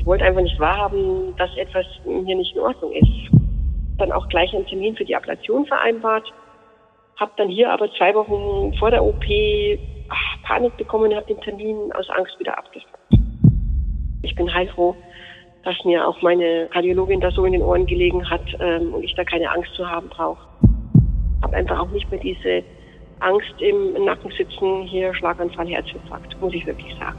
Ich wollte einfach nicht wahrhaben, dass etwas hier nicht in Ordnung ist. Dann auch gleich einen Termin für die Ablation vereinbart. Hab dann hier aber zwei Wochen vor der OP ach, Panik bekommen und habe den Termin aus Angst wieder abgesagt. Ich bin heilfroh, dass mir auch meine Kardiologin da so in den Ohren gelegen hat ähm, und ich da keine Angst zu haben brauche. Habe einfach auch nicht mehr diese Angst im Nacken sitzen, hier Schlaganfall, Herzinfarkt, muss ich wirklich sagen.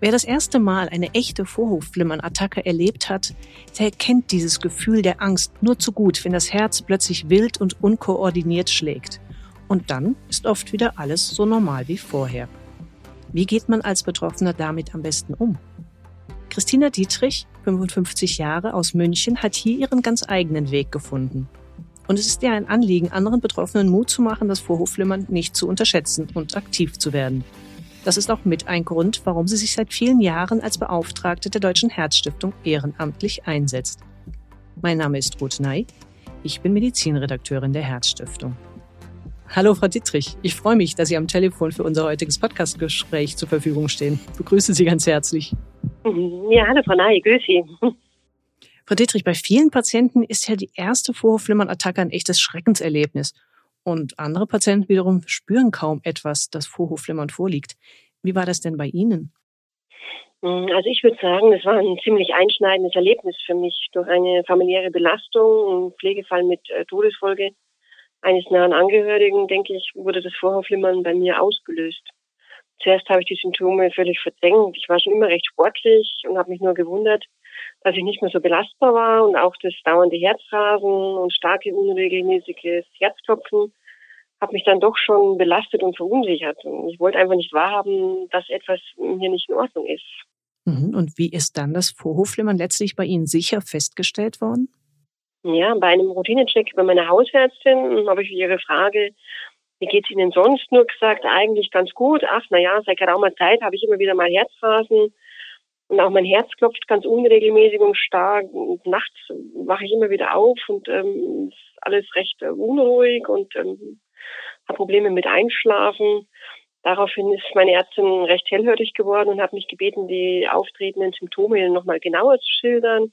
Wer das erste Mal eine echte Vorhofflimmern-Attacke erlebt hat, der kennt dieses Gefühl der Angst nur zu gut, wenn das Herz plötzlich wild und unkoordiniert schlägt. Und dann ist oft wieder alles so normal wie vorher. Wie geht man als Betroffener damit am besten um? Christina Dietrich, 55 Jahre aus München, hat hier ihren ganz eigenen Weg gefunden. Und es ist ihr ein Anliegen, anderen Betroffenen Mut zu machen, das Vorhofflimmern nicht zu unterschätzen und aktiv zu werden. Das ist auch mit ein Grund, warum sie sich seit vielen Jahren als Beauftragte der Deutschen Herzstiftung ehrenamtlich einsetzt. Mein Name ist Ruth Ney. Ich bin Medizinredakteurin der Herzstiftung. Hallo, Frau Dittrich. Ich freue mich, dass Sie am Telefon für unser heutiges Podcastgespräch zur Verfügung stehen. Ich begrüße Sie ganz herzlich. Ja, hallo, Frau Ney. Grüß Sie. Frau Dittrich, bei vielen Patienten ist ja die erste Vorhofflimmern-Attacke ein echtes Schreckenserlebnis. Und andere Patienten wiederum spüren kaum etwas, dass Vorhofflimmern vorliegt. Wie war das denn bei Ihnen? Hm, also ich würde sagen, es war ein ziemlich einschneidendes Erlebnis für mich. Durch eine familiäre Belastung, ein Pflegefall mit äh, Todesfolge eines nahen Angehörigen, denke ich, wurde das Vorhofflimmern bei mir ausgelöst. Zuerst habe ich die Symptome völlig verdrängt. Ich war schon immer recht sportlich und habe mich nur gewundert, dass ich nicht mehr so belastbar war und auch das dauernde Herzrasen und starke unregelmäßiges Herzklopfen hat mich dann doch schon belastet und verunsichert. Und ich wollte einfach nicht wahrhaben, dass etwas hier nicht in Ordnung ist. Mhm. Und wie ist dann das Vorhofflimmern letztlich bei Ihnen sicher festgestellt worden? Ja, bei einem Routinecheck bei meiner Hausärztin habe ich ihre Frage, wie geht's Ihnen sonst, nur gesagt, eigentlich ganz gut. Ach, na ja, seit geraumer Zeit habe ich immer wieder mal Herzphasen und auch mein Herz klopft ganz unregelmäßig und stark. Und nachts wache ich immer wieder auf und ähm, ist alles recht äh, unruhig und ähm, habe Probleme mit Einschlafen. Daraufhin ist meine Ärztin recht hellhörig geworden und hat mich gebeten, die auftretenden Symptome nochmal genauer zu schildern,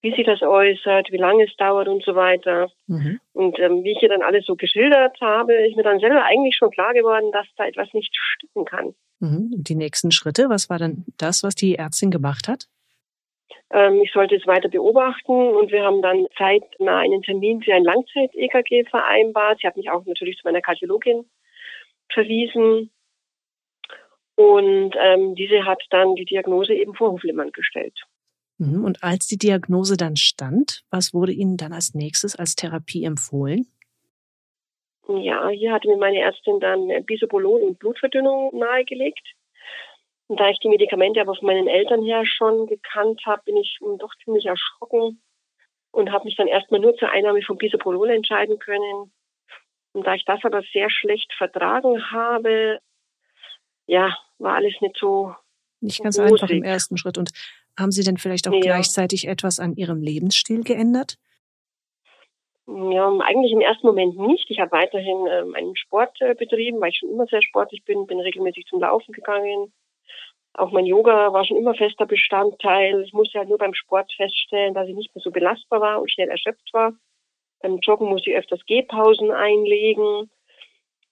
wie sich das äußert, wie lange es dauert und so weiter. Mhm. Und ähm, wie ich ihr dann alles so geschildert habe, ist mir dann selber eigentlich schon klar geworden, dass da etwas nicht stimmen kann. Mhm. Die nächsten Schritte, was war dann das, was die Ärztin gemacht hat? Ähm, ich sollte es weiter beobachten und wir haben dann zeitnah einen Termin für ein Langzeit-EKG vereinbart. Sie hat mich auch natürlich zu meiner Kardiologin verwiesen. Und ähm, diese hat dann die Diagnose eben Vorhofflimmern gestellt. Mhm. Und als die Diagnose dann stand, was wurde Ihnen dann als nächstes als Therapie empfohlen? Ja, hier hatte mir meine Ärztin dann Bisoprolol und Blutverdünnung nahegelegt. Und da ich die Medikamente aber von meinen Eltern her schon gekannt habe, bin ich doch ziemlich erschrocken und habe mich dann erstmal nur zur Einnahme von Bisoprolol entscheiden können. Und da ich das aber sehr schlecht vertragen habe, ja, war alles nicht so. Nicht ganz rosig. einfach im ersten Schritt. Und haben Sie denn vielleicht auch ja. gleichzeitig etwas an Ihrem Lebensstil geändert? Ja, eigentlich im ersten Moment nicht. Ich habe weiterhin äh, meinen Sport äh, betrieben, weil ich schon immer sehr sportlich bin, bin regelmäßig zum Laufen gegangen, auch mein Yoga war schon immer fester Bestandteil. Ich musste halt nur beim Sport feststellen, dass ich nicht mehr so belastbar war und schnell erschöpft war. Beim Joggen musste ich öfters Gehpausen einlegen.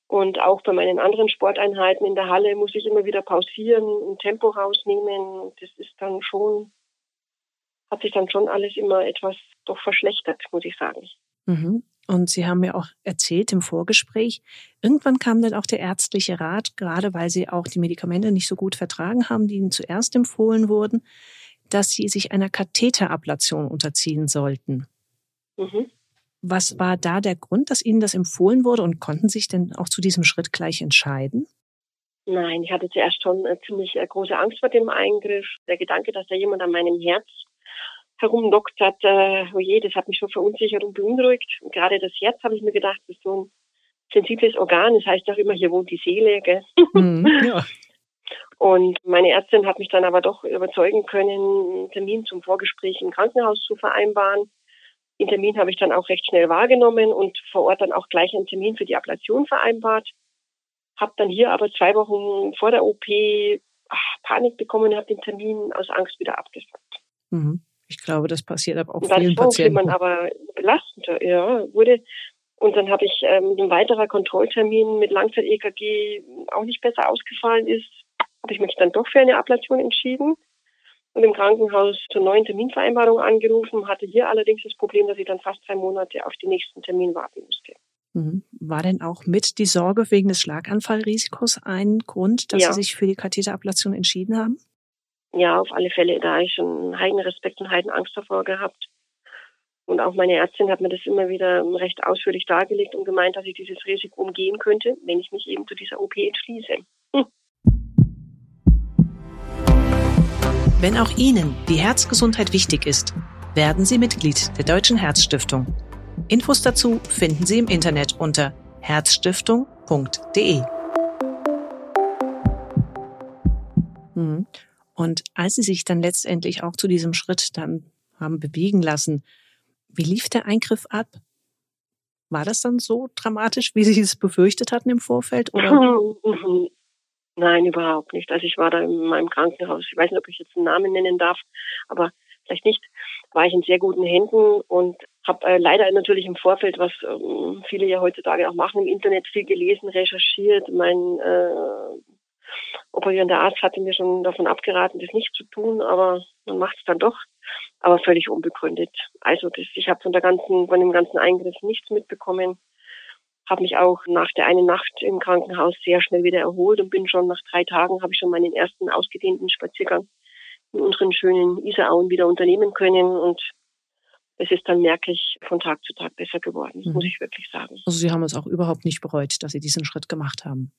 Und auch bei meinen anderen Sporteinheiten in der Halle muss ich immer wieder pausieren und Tempo rausnehmen. Das ist dann schon, hat sich dann schon alles immer etwas doch verschlechtert, muss ich sagen. Mhm. Und Sie haben mir auch erzählt im Vorgespräch, irgendwann kam dann auch der ärztliche Rat, gerade weil Sie auch die Medikamente nicht so gut vertragen haben, die Ihnen zuerst empfohlen wurden, dass Sie sich einer Katheterablation unterziehen sollten. Mhm. Was war da der Grund, dass Ihnen das empfohlen wurde und konnten sich denn auch zu diesem Schritt gleich entscheiden? Nein, ich hatte zuerst schon äh, ziemlich äh, große Angst vor dem Eingriff. Der Gedanke, dass da jemand an meinem Herz herumdoktert, äh, oh je, das hat mich schon verunsichert und beunruhigt. Und gerade das Herz habe ich mir gedacht, das ist so ein sensibles Organ. Das heißt auch immer, hier wohnt die Seele. Gell? Mhm, ja. Und meine Ärztin hat mich dann aber doch überzeugen können, einen Termin zum Vorgespräch im Krankenhaus zu vereinbaren. Den Termin habe ich dann auch recht schnell wahrgenommen und vor Ort dann auch gleich einen Termin für die Ablation vereinbart. Habe dann hier aber zwei Wochen vor der OP ach, Panik bekommen und habe den Termin aus Angst wieder abgesagt. Mhm. Ich glaube, das passiert aber auch vielen Patienten. man aber belastender ja, wurde. Und dann habe ich ähm, ein weiterer Kontrolltermin mit Langzeit-EKG auch nicht besser ausgefallen ist, habe ich mich dann doch für eine Ablation entschieden und im Krankenhaus zur neuen Terminvereinbarung angerufen, hatte hier allerdings das Problem, dass ich dann fast drei Monate auf den nächsten Termin warten musste. Mhm. War denn auch mit die Sorge wegen des Schlaganfallrisikos ein Grund, dass ja. Sie sich für die Katheterablation entschieden haben? Ja, auf alle Fälle. Da habe ich schon heiden Respekt und heiden Angst davor gehabt. Und auch meine Ärztin hat mir das immer wieder recht ausführlich dargelegt und gemeint, dass ich dieses Risiko umgehen könnte, wenn ich mich eben zu dieser OP entschließe. Hm. Wenn auch Ihnen die Herzgesundheit wichtig ist, werden Sie Mitglied der Deutschen Herzstiftung. Infos dazu finden Sie im Internet unter herzstiftung.de. Mhm. Und als Sie sich dann letztendlich auch zu diesem Schritt dann haben bewegen lassen, wie lief der Eingriff ab? War das dann so dramatisch, wie Sie es befürchtet hatten im Vorfeld? Oder? Nein, überhaupt nicht. Also ich war da in meinem Krankenhaus. Ich weiß nicht, ob ich jetzt einen Namen nennen darf, aber vielleicht nicht. War ich in sehr guten Händen und habe äh, leider natürlich im Vorfeld, was ähm, viele ja heutzutage auch machen, im Internet viel gelesen, recherchiert. Mein äh, operierender Arzt hatte mir schon davon abgeraten, das nicht zu tun, aber man macht es dann doch, aber völlig unbegründet. Also das, ich habe von der ganzen, von dem ganzen Eingriff nichts mitbekommen habe mich auch nach der einen Nacht im Krankenhaus sehr schnell wieder erholt und bin schon nach drei Tagen habe ich schon meinen ersten ausgedehnten Spaziergang in unseren schönen Isarauen wieder unternehmen können und es ist dann merklich von Tag zu Tag besser geworden, mhm. muss ich wirklich sagen. Also Sie haben es auch überhaupt nicht bereut, dass Sie diesen Schritt gemacht haben?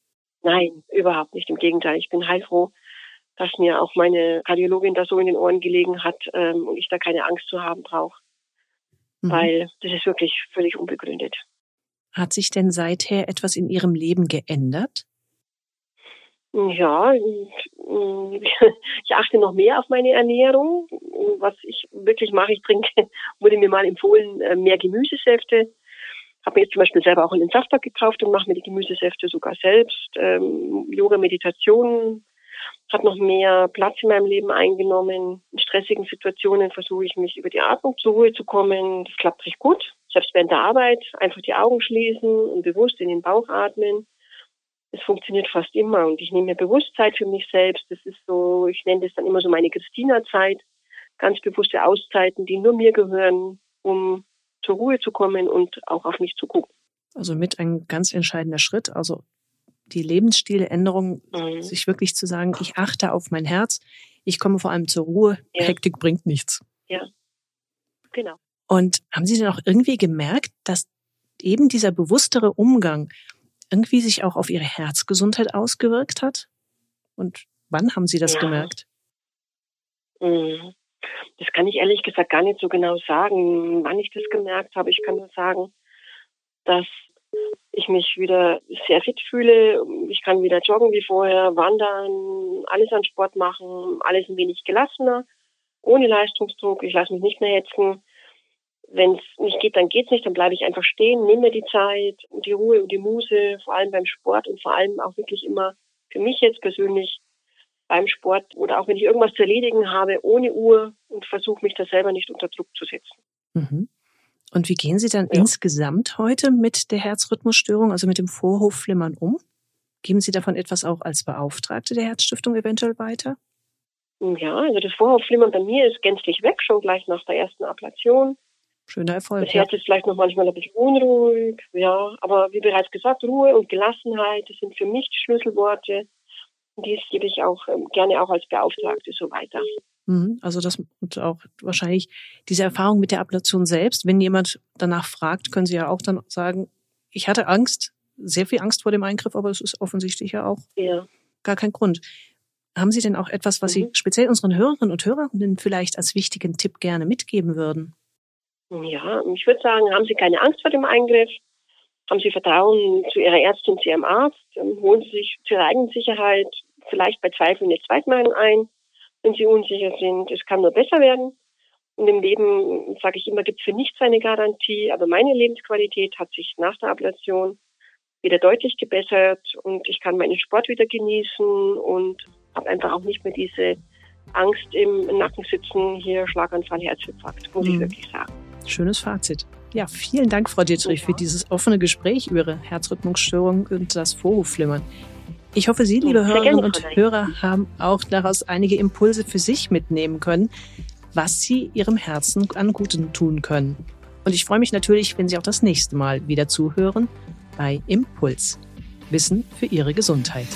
Nein, überhaupt nicht. Im Gegenteil, ich bin heilfroh, dass mir auch meine Kardiologin da so in den Ohren gelegen hat ähm, und ich da keine Angst zu haben brauche. Mhm. Weil das ist wirklich völlig unbegründet. Hat sich denn seither etwas in Ihrem Leben geändert? Ja, ich achte noch mehr auf meine Ernährung. Was ich wirklich mache, ich trinke, wurde mir mal empfohlen, äh, mehr Gemüsesäfte. Habe mir jetzt zum Beispiel selber auch einen Safter gekauft und mache mir die Gemüsesäfte sogar selbst. Ähm, Yoga, Meditation hat noch mehr Platz in meinem Leben eingenommen. In stressigen Situationen versuche ich mich über die Atmung zur Ruhe zu kommen. Das klappt recht gut selbst während der Arbeit einfach die Augen schließen und bewusst in den Bauch atmen. Es funktioniert fast immer und ich nehme mir Bewusstsein für mich selbst. Das ist so, ich nenne das dann immer so meine Christina-Zeit. Ganz bewusste Auszeiten, die nur mir gehören, um zur Ruhe zu kommen und auch auf mich zu gucken. Also mit ein ganz entscheidender Schritt, also die Lebensstiländerung, mhm. sich wirklich zu sagen, ich achte auf mein Herz, ich komme vor allem zur Ruhe, ja. Hektik bringt nichts. Ja, genau. Und haben Sie denn auch irgendwie gemerkt, dass eben dieser bewusstere Umgang irgendwie sich auch auf Ihre Herzgesundheit ausgewirkt hat? Und wann haben Sie das ja. gemerkt? Mhm. Das kann ich ehrlich gesagt gar nicht so genau sagen, wann ich das gemerkt habe. Ich kann nur sagen, dass ich mich wieder sehr fit fühle. Ich kann wieder joggen wie vorher, wandern, alles an Sport machen, alles ein wenig gelassener, ohne Leistungsdruck. Ich lasse mich nicht mehr hetzen wenn es nicht geht, dann geht's nicht, dann bleibe ich einfach stehen, nehme mir die Zeit und die Ruhe und die Muße, vor allem beim Sport und vor allem auch wirklich immer für mich jetzt persönlich beim Sport oder auch wenn ich irgendwas zu erledigen habe, ohne Uhr und versuche mich da selber nicht unter Druck zu setzen. Mhm. Und wie gehen Sie dann ja. insgesamt heute mit der Herzrhythmusstörung, also mit dem Vorhofflimmern um? Geben Sie davon etwas auch als Beauftragte der Herzstiftung eventuell weiter? Ja, also das Vorhofflimmern bei mir ist gänzlich weg, schon gleich nach der ersten Ablation. Schöner Erfolg. Das Herz ist vielleicht noch manchmal ein bisschen unruhig, ja. Aber wie bereits gesagt, Ruhe und Gelassenheit, das sind für mich Schlüsselworte. Dies gebe ich auch ähm, gerne auch als Beauftragte so weiter. Mhm. Also das und auch wahrscheinlich diese Erfahrung mit der Ablation selbst. Wenn jemand danach fragt, können Sie ja auch dann sagen, ich hatte Angst, sehr viel Angst vor dem Eingriff, aber es ist offensichtlich ja auch ja. gar kein Grund. Haben Sie denn auch etwas, was mhm. Sie speziell unseren Hörerinnen und Hörern vielleicht als wichtigen Tipp gerne mitgeben würden? Ja, ich würde sagen, haben Sie keine Angst vor dem Eingriff, haben Sie Vertrauen zu Ihrer Ärztin, zu Ihrem Arzt, holen Sie sich zur eigenen Sicherheit vielleicht bei Zweifeln eine Zweitmeinung ein, wenn Sie unsicher sind. Es kann nur besser werden. Und im Leben, sage ich immer, gibt es für nichts eine Garantie, aber meine Lebensqualität hat sich nach der Ablation wieder deutlich gebessert und ich kann meinen Sport wieder genießen und habe einfach auch nicht mehr diese Angst im Nacken sitzen, hier Schlaganfall, Herzinfarkt, muss mhm. ich wirklich sagen. Schönes Fazit. Ja, vielen Dank, Frau Dietrich, für dieses offene Gespräch über Ihre Herzrhythmusstörung und das Vorhofflimmern. Ich hoffe, Sie, liebe Hörerinnen und Hörer, haben auch daraus einige Impulse für sich mitnehmen können, was Sie Ihrem Herzen an Guten tun können. Und ich freue mich natürlich, wenn Sie auch das nächste Mal wieder zuhören bei Impuls. Wissen für Ihre Gesundheit.